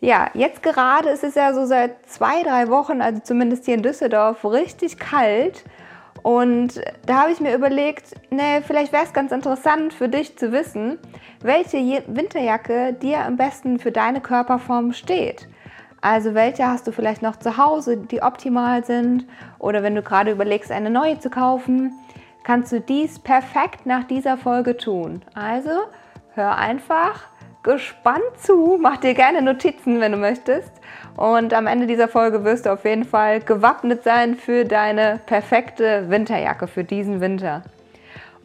Ja, jetzt gerade ist es ja so seit zwei, drei Wochen, also zumindest hier in Düsseldorf, richtig kalt. Und da habe ich mir überlegt, ne, vielleicht wäre es ganz interessant für dich zu wissen, welche Winterjacke dir am besten für deine Körperform steht. Also welche hast du vielleicht noch zu Hause, die optimal sind? Oder wenn du gerade überlegst, eine neue zu kaufen, kannst du dies perfekt nach dieser Folge tun. Also hör einfach gespannt zu. Mach dir gerne Notizen, wenn du möchtest. Und am Ende dieser Folge wirst du auf jeden Fall gewappnet sein für deine perfekte Winterjacke für diesen Winter.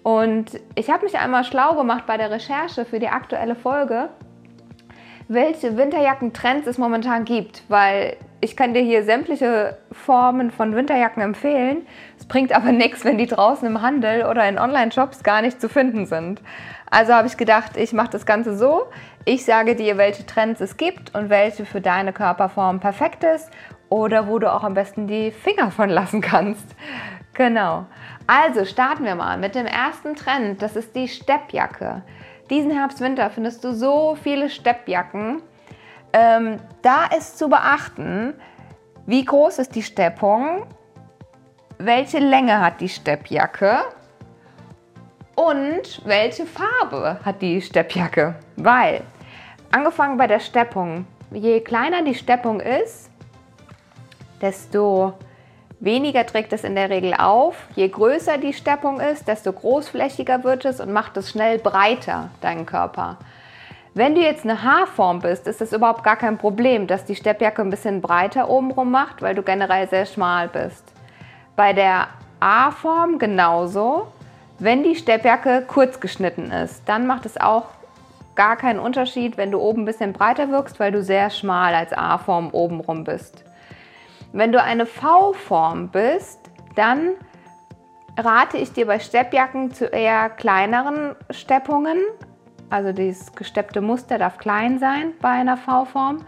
Und ich habe mich einmal schlau gemacht bei der Recherche für die aktuelle Folge, welche Winterjackentrends es momentan gibt, weil ich kann dir hier sämtliche Formen von Winterjacken empfehlen. Es bringt aber nichts, wenn die draußen im Handel oder in Online-Shops gar nicht zu finden sind. Also habe ich gedacht, ich mache das Ganze so. Ich sage dir, welche Trends es gibt und welche für deine Körperform perfekt ist oder wo du auch am besten die Finger von lassen kannst. Genau. Also starten wir mal mit dem ersten Trend. Das ist die Steppjacke. Diesen Herbst, Winter findest du so viele Steppjacken. Ähm, da ist zu beachten, wie groß ist die Steppung, welche Länge hat die Steppjacke und welche Farbe hat die Steppjacke. Weil Angefangen bei der Steppung. Je kleiner die Steppung ist, desto weniger trägt es in der Regel auf. Je größer die Steppung ist, desto großflächiger wird es und macht es schnell breiter, deinen Körper. Wenn du jetzt eine Haarform bist, ist es überhaupt gar kein Problem, dass die Steppjacke ein bisschen breiter obenrum macht, weil du generell sehr schmal bist. Bei der A-Form genauso. Wenn die Steppjacke kurz geschnitten ist, dann macht es auch gar keinen Unterschied, wenn du oben ein bisschen breiter wirkst, weil du sehr schmal als A-Form obenrum bist. Wenn du eine V-Form bist, dann rate ich dir bei Steppjacken zu eher kleineren Steppungen. Also dieses gesteppte Muster darf klein sein bei einer V-Form,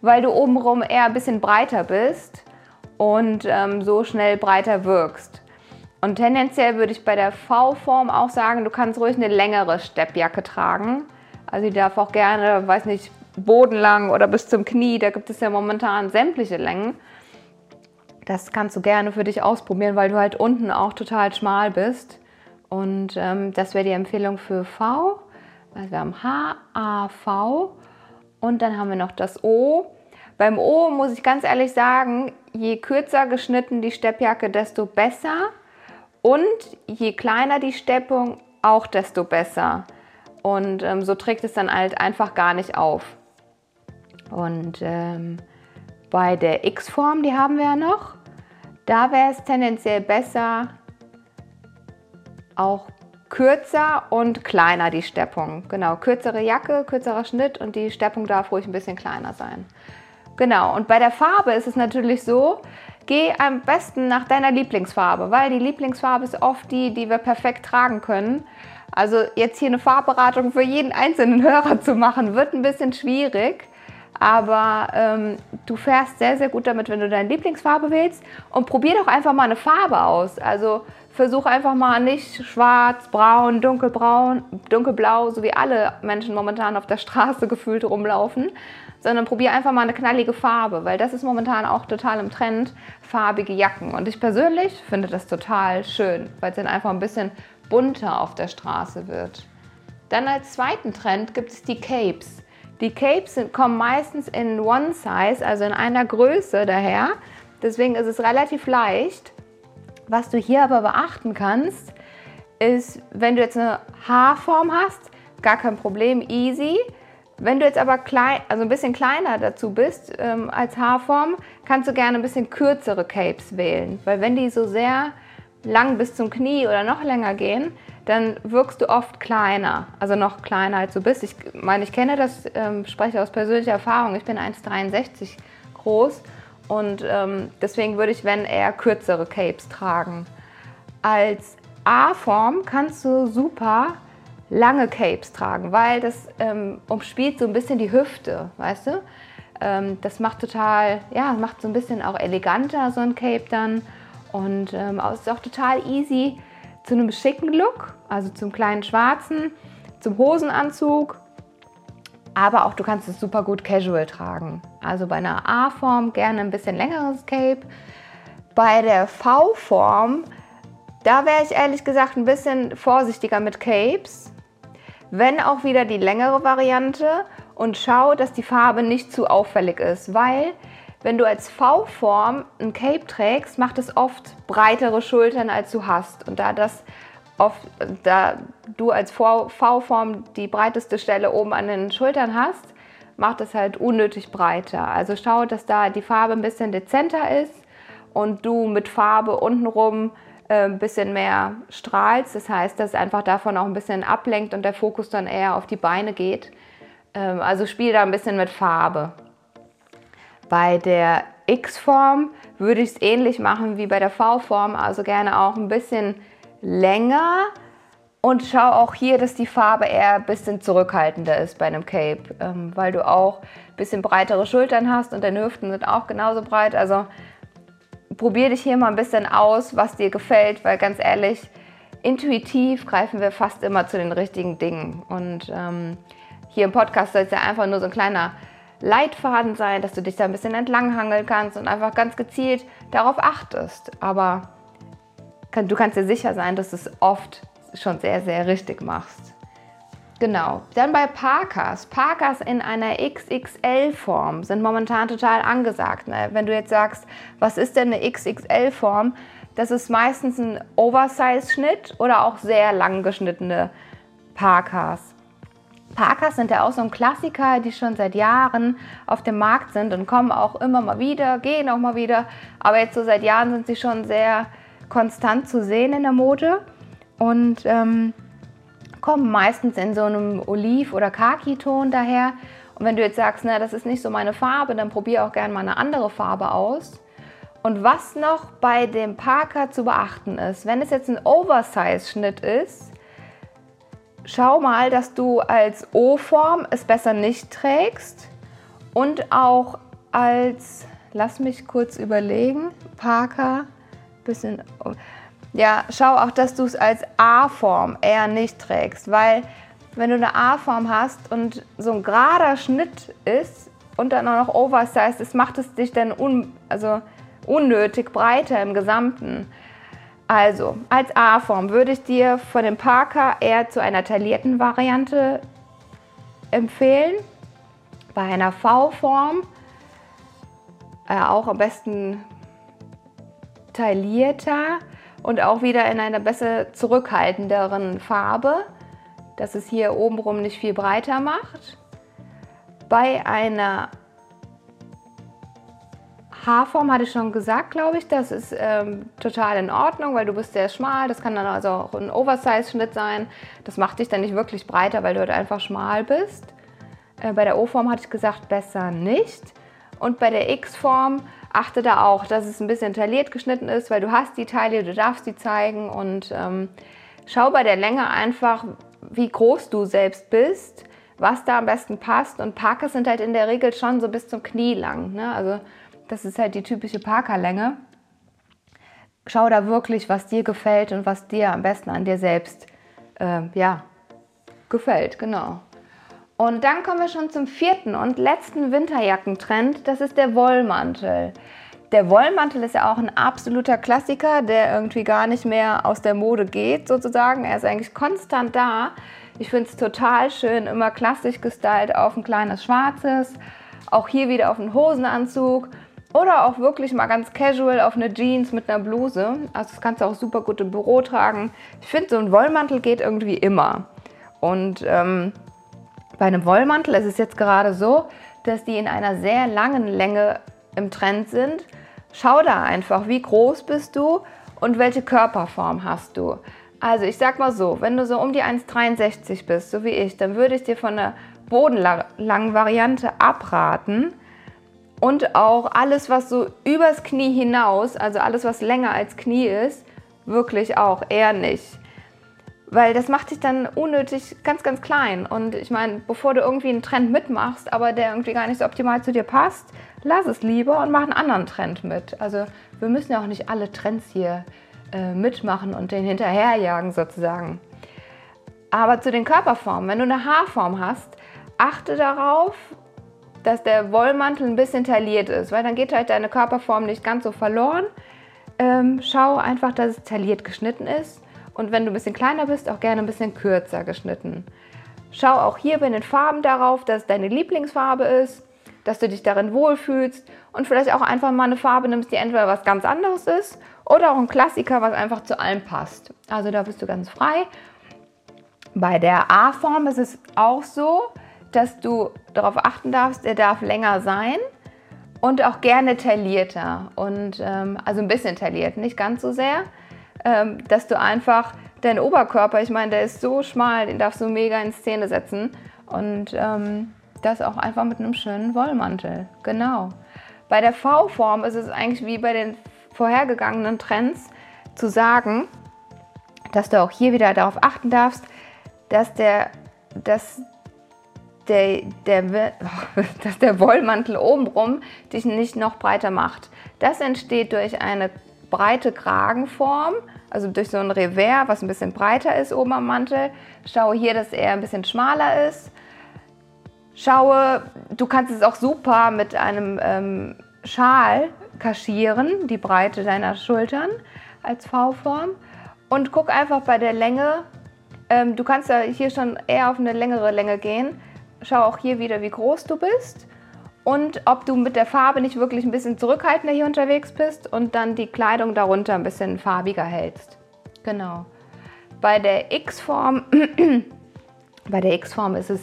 weil du obenrum eher ein bisschen breiter bist und ähm, so schnell breiter wirkst. Und tendenziell würde ich bei der V-Form auch sagen, du kannst ruhig eine längere Steppjacke tragen, also die darf auch gerne, weiß nicht, bodenlang oder bis zum Knie. Da gibt es ja momentan sämtliche Längen. Das kannst du gerne für dich ausprobieren, weil du halt unten auch total schmal bist. Und ähm, das wäre die Empfehlung für V. Also wir haben H, A, V und dann haben wir noch das O. Beim O muss ich ganz ehrlich sagen, je kürzer geschnitten die Steppjacke, desto besser. Und je kleiner die Steppung, auch desto besser. Und ähm, so trägt es dann halt einfach gar nicht auf. Und ähm, bei der X-Form, die haben wir ja noch, da wäre es tendenziell besser, auch kürzer und kleiner die Steppung. Genau, kürzere Jacke, kürzerer Schnitt und die Steppung darf ruhig ein bisschen kleiner sein. Genau, und bei der Farbe ist es natürlich so, geh am besten nach deiner Lieblingsfarbe, weil die Lieblingsfarbe ist oft die, die wir perfekt tragen können. Also jetzt hier eine Farbberatung für jeden einzelnen Hörer zu machen, wird ein bisschen schwierig. Aber ähm, du fährst sehr, sehr gut damit, wenn du deine Lieblingsfarbe wählst. Und probier doch einfach mal eine Farbe aus. Also versuch einfach mal nicht schwarz, braun, dunkelbraun, dunkelblau, so wie alle Menschen momentan auf der Straße gefühlt rumlaufen, sondern probier einfach mal eine knallige Farbe, weil das ist momentan auch total im Trend, farbige Jacken. Und ich persönlich finde das total schön, weil es dann einfach ein bisschen bunter auf der Straße wird. Dann als zweiten Trend gibt es die Capes. Die Capes kommen meistens in One Size, also in einer Größe daher. Deswegen ist es relativ leicht. Was du hier aber beachten kannst, ist, wenn du jetzt eine Haarform hast, gar kein Problem, easy. Wenn du jetzt aber klein, also ein bisschen kleiner dazu bist ähm, als Haarform, kannst du gerne ein bisschen kürzere Capes wählen, weil wenn die so sehr lang bis zum Knie oder noch länger gehen, dann wirkst du oft kleiner, also noch kleiner als du bist. Ich meine, ich kenne das, ähm, spreche aus persönlicher Erfahrung. Ich bin 1,63 groß und ähm, deswegen würde ich, wenn eher kürzere Capes tragen. Als A-Form kannst du super lange Capes tragen, weil das ähm, umspielt so ein bisschen die Hüfte, weißt du? Ähm, das macht total, ja, macht so ein bisschen auch eleganter so ein Cape dann und ähm, es ist auch total easy zu einem schicken Look, also zum kleinen schwarzen, zum Hosenanzug. Aber auch du kannst es super gut casual tragen. Also bei einer A-Form gerne ein bisschen längeres Cape. Bei der V-Form, da wäre ich ehrlich gesagt ein bisschen vorsichtiger mit Capes. Wenn auch wieder die längere Variante und schau, dass die Farbe nicht zu auffällig ist, weil wenn du als V-Form ein Cape trägst, macht es oft breitere Schultern, als du hast. Und da das oft, da du als V-Form die breiteste Stelle oben an den Schultern hast, macht es halt unnötig breiter. Also schau, dass da die Farbe ein bisschen dezenter ist und du mit Farbe untenrum äh, ein bisschen mehr strahlst. Das heißt, dass es einfach davon auch ein bisschen ablenkt und der Fokus dann eher auf die Beine geht. Ähm, also spiel da ein bisschen mit Farbe. Bei der X-Form würde ich es ähnlich machen wie bei der V-Form, also gerne auch ein bisschen länger und schau auch hier, dass die Farbe eher ein bisschen zurückhaltender ist bei einem Cape, ähm, weil du auch ein bisschen breitere Schultern hast und deine Hüften sind auch genauso breit. Also probier dich hier mal ein bisschen aus, was dir gefällt, weil ganz ehrlich, intuitiv greifen wir fast immer zu den richtigen Dingen. Und ähm, hier im Podcast soll es ja einfach nur so ein kleiner Leitfaden sein, dass du dich da ein bisschen entlanghangeln kannst und einfach ganz gezielt darauf achtest. Aber du kannst dir sicher sein, dass du es oft schon sehr, sehr richtig machst. Genau. Dann bei Parkas. Parkas in einer XXL-Form sind momentan total angesagt. Ne? Wenn du jetzt sagst, was ist denn eine XXL-Form? Das ist meistens ein Oversize-Schnitt oder auch sehr lang geschnittene Parkas. Parkas sind ja auch so ein Klassiker, die schon seit Jahren auf dem Markt sind und kommen auch immer mal wieder, gehen auch mal wieder. Aber jetzt so seit Jahren sind sie schon sehr konstant zu sehen in der Mode und ähm, kommen meistens in so einem Oliv- oder Khaki-Ton daher. Und wenn du jetzt sagst, na, das ist nicht so meine Farbe, dann probier auch gerne mal eine andere Farbe aus. Und was noch bei dem Parker zu beachten ist, wenn es jetzt ein Oversize-Schnitt ist, schau mal, dass du als O-Form es besser nicht trägst und auch als, lass mich kurz überlegen, Parker, bisschen, ja, schau auch, dass du es als A-Form eher nicht trägst, weil wenn du eine A-Form hast und so ein gerader Schnitt ist und dann auch noch Oversize ist, macht es dich dann un, also unnötig breiter im Gesamten. Also, als A-Form würde ich dir von dem Parker eher zu einer taillierten Variante empfehlen. Bei einer V-Form äh, auch am besten taillierter und auch wieder in einer besser zurückhaltenderen Farbe, dass es hier obenrum nicht viel breiter macht. Bei einer Haarform hatte ich schon gesagt, glaube ich. Das ist ähm, total in Ordnung, weil du bist sehr schmal. Das kann dann also auch ein Oversize-Schnitt sein. Das macht dich dann nicht wirklich breiter, weil du halt einfach schmal bist. Äh, bei der O-Form hatte ich gesagt, besser nicht. Und bei der X-Form achte da auch, dass es ein bisschen tailliert geschnitten ist, weil du hast die Taille, du darfst die zeigen. Und ähm, schau bei der Länge einfach, wie groß du selbst bist, was da am besten passt. Und Parkers sind halt in der Regel schon so bis zum Knie lang. Ne? Also das ist halt die typische Parkerlänge. Schau da wirklich, was dir gefällt und was dir am besten an dir selbst äh, ja, gefällt. Genau. Und dann kommen wir schon zum vierten und letzten Winterjackentrend. Das ist der Wollmantel. Der Wollmantel ist ja auch ein absoluter Klassiker, der irgendwie gar nicht mehr aus der Mode geht, sozusagen. Er ist eigentlich konstant da. Ich finde es total schön, immer klassisch gestylt auf ein kleines schwarzes. Auch hier wieder auf einen Hosenanzug. Oder auch wirklich mal ganz casual auf eine Jeans mit einer Bluse. Also das kannst du auch super gut im Büro tragen. Ich finde, so ein Wollmantel geht irgendwie immer. Und ähm, bei einem Wollmantel ist es jetzt gerade so, dass die in einer sehr langen Länge im Trend sind. Schau da einfach, wie groß bist du und welche Körperform hast du. Also ich sag mal so, wenn du so um die 1,63 bist, so wie ich, dann würde ich dir von einer bodenlangen Variante abraten. Und auch alles, was so übers Knie hinaus, also alles, was länger als Knie ist, wirklich auch eher nicht. Weil das macht dich dann unnötig ganz, ganz klein. Und ich meine, bevor du irgendwie einen Trend mitmachst, aber der irgendwie gar nicht so optimal zu dir passt, lass es lieber und mach einen anderen Trend mit. Also wir müssen ja auch nicht alle Trends hier äh, mitmachen und den hinterherjagen sozusagen. Aber zu den Körperformen, wenn du eine Haarform hast, achte darauf, dass der Wollmantel ein bisschen tailliert ist, weil dann geht halt deine Körperform nicht ganz so verloren. Ähm, schau einfach, dass es tailliert geschnitten ist und wenn du ein bisschen kleiner bist, auch gerne ein bisschen kürzer geschnitten. Schau auch hier bei den Farben darauf, dass deine Lieblingsfarbe ist, dass du dich darin wohlfühlst und vielleicht auch einfach mal eine Farbe nimmst, die entweder was ganz anderes ist oder auch ein Klassiker, was einfach zu allem passt. Also da bist du ganz frei. Bei der A-Form ist es auch so, dass du darauf achten darfst, er darf länger sein und auch gerne taillierter. Und ähm, also ein bisschen tailliert, nicht ganz so sehr, ähm, dass du einfach deinen Oberkörper, ich meine, der ist so schmal, den darfst du mega in Szene setzen. Und ähm, das auch einfach mit einem schönen Wollmantel. Genau. Bei der V-Form ist es eigentlich wie bei den vorhergegangenen Trends zu sagen, dass du auch hier wieder darauf achten darfst, dass der, dass der, der, dass der Wollmantel obenrum dich nicht noch breiter macht. Das entsteht durch eine breite Kragenform, also durch so ein Revers, was ein bisschen breiter ist oben am Mantel. Schaue hier, dass er ein bisschen schmaler ist. Schaue, du kannst es auch super mit einem ähm, Schal kaschieren, die Breite deiner Schultern als V-Form. Und guck einfach bei der Länge, ähm, du kannst ja hier schon eher auf eine längere Länge gehen. Schau auch hier wieder, wie groß du bist und ob du mit der Farbe nicht wirklich ein bisschen zurückhaltender hier unterwegs bist und dann die Kleidung darunter ein bisschen farbiger hältst. Genau. Bei der X-Form, bei der X-Form ist es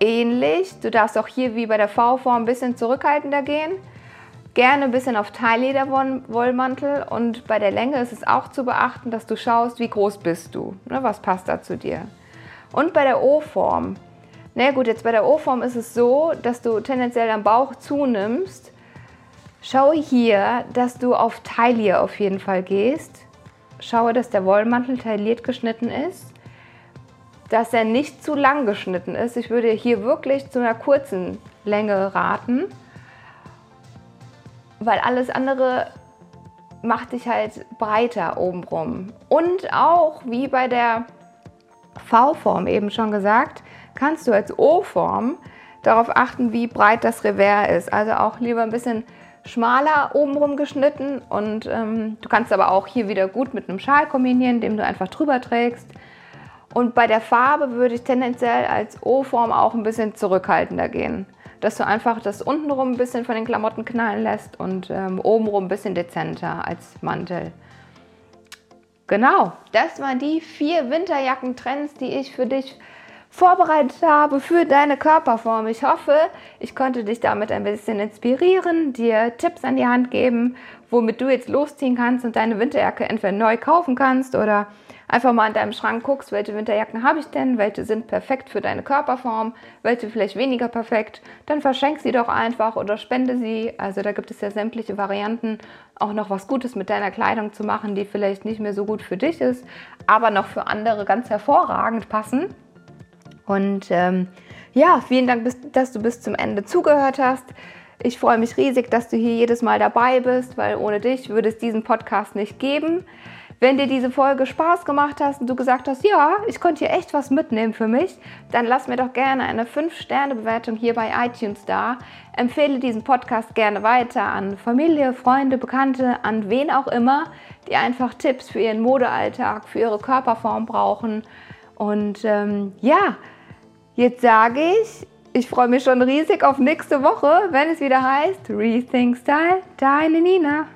ähnlich. Du darfst auch hier wie bei der V-Form ein bisschen zurückhaltender gehen. Gerne ein bisschen auf Teillederwollmantel und bei der Länge ist es auch zu beachten, dass du schaust, wie groß bist du, ne, was passt da zu dir. Und bei der O-Form, na gut, jetzt bei der O-Form ist es so, dass du tendenziell am Bauch zunimmst. Schau hier, dass du auf Taille auf jeden Fall gehst. Schaue, dass der Wollmantel tailliert geschnitten ist dass er nicht zu lang geschnitten ist. Ich würde hier wirklich zu einer kurzen Länge raten, weil alles andere macht dich halt breiter obenrum. Und auch, wie bei der V-Form eben schon gesagt, kannst du als O-Form darauf achten, wie breit das Revers ist. Also auch lieber ein bisschen schmaler obenrum geschnitten und ähm, du kannst aber auch hier wieder gut mit einem Schal kombinieren, den du einfach drüber trägst. Und bei der Farbe würde ich tendenziell als O-Form auch ein bisschen zurückhaltender gehen. Dass du einfach das untenrum ein bisschen von den Klamotten knallen lässt und ähm, obenrum ein bisschen dezenter als Mantel. Genau, das waren die vier Winterjackentrends, die ich für dich vorbereitet habe für deine Körperform. Ich hoffe, ich konnte dich damit ein bisschen inspirieren, dir Tipps an die Hand geben, womit du jetzt losziehen kannst und deine Winterjacke entweder neu kaufen kannst oder einfach mal in deinem Schrank guckst, welche Winterjacken habe ich denn, welche sind perfekt für deine Körperform, welche vielleicht weniger perfekt, dann verschenk sie doch einfach oder spende sie. Also da gibt es ja sämtliche Varianten, auch noch was Gutes mit deiner Kleidung zu machen, die vielleicht nicht mehr so gut für dich ist, aber noch für andere ganz hervorragend passen. Und ähm, ja, vielen Dank, dass du bis zum Ende zugehört hast. Ich freue mich riesig, dass du hier jedes Mal dabei bist, weil ohne dich würde es diesen Podcast nicht geben. Wenn dir diese Folge Spaß gemacht hast und du gesagt hast, ja, ich konnte hier echt was mitnehmen für mich, dann lass mir doch gerne eine 5-Sterne-Bewertung hier bei iTunes da. Empfehle diesen Podcast gerne weiter an Familie, Freunde, Bekannte, an wen auch immer, die einfach Tipps für ihren Modealltag, für ihre Körperform brauchen. Und ähm, ja, jetzt sage ich, ich freue mich schon riesig auf nächste Woche, wenn es wieder heißt Rethink Style, deine Nina.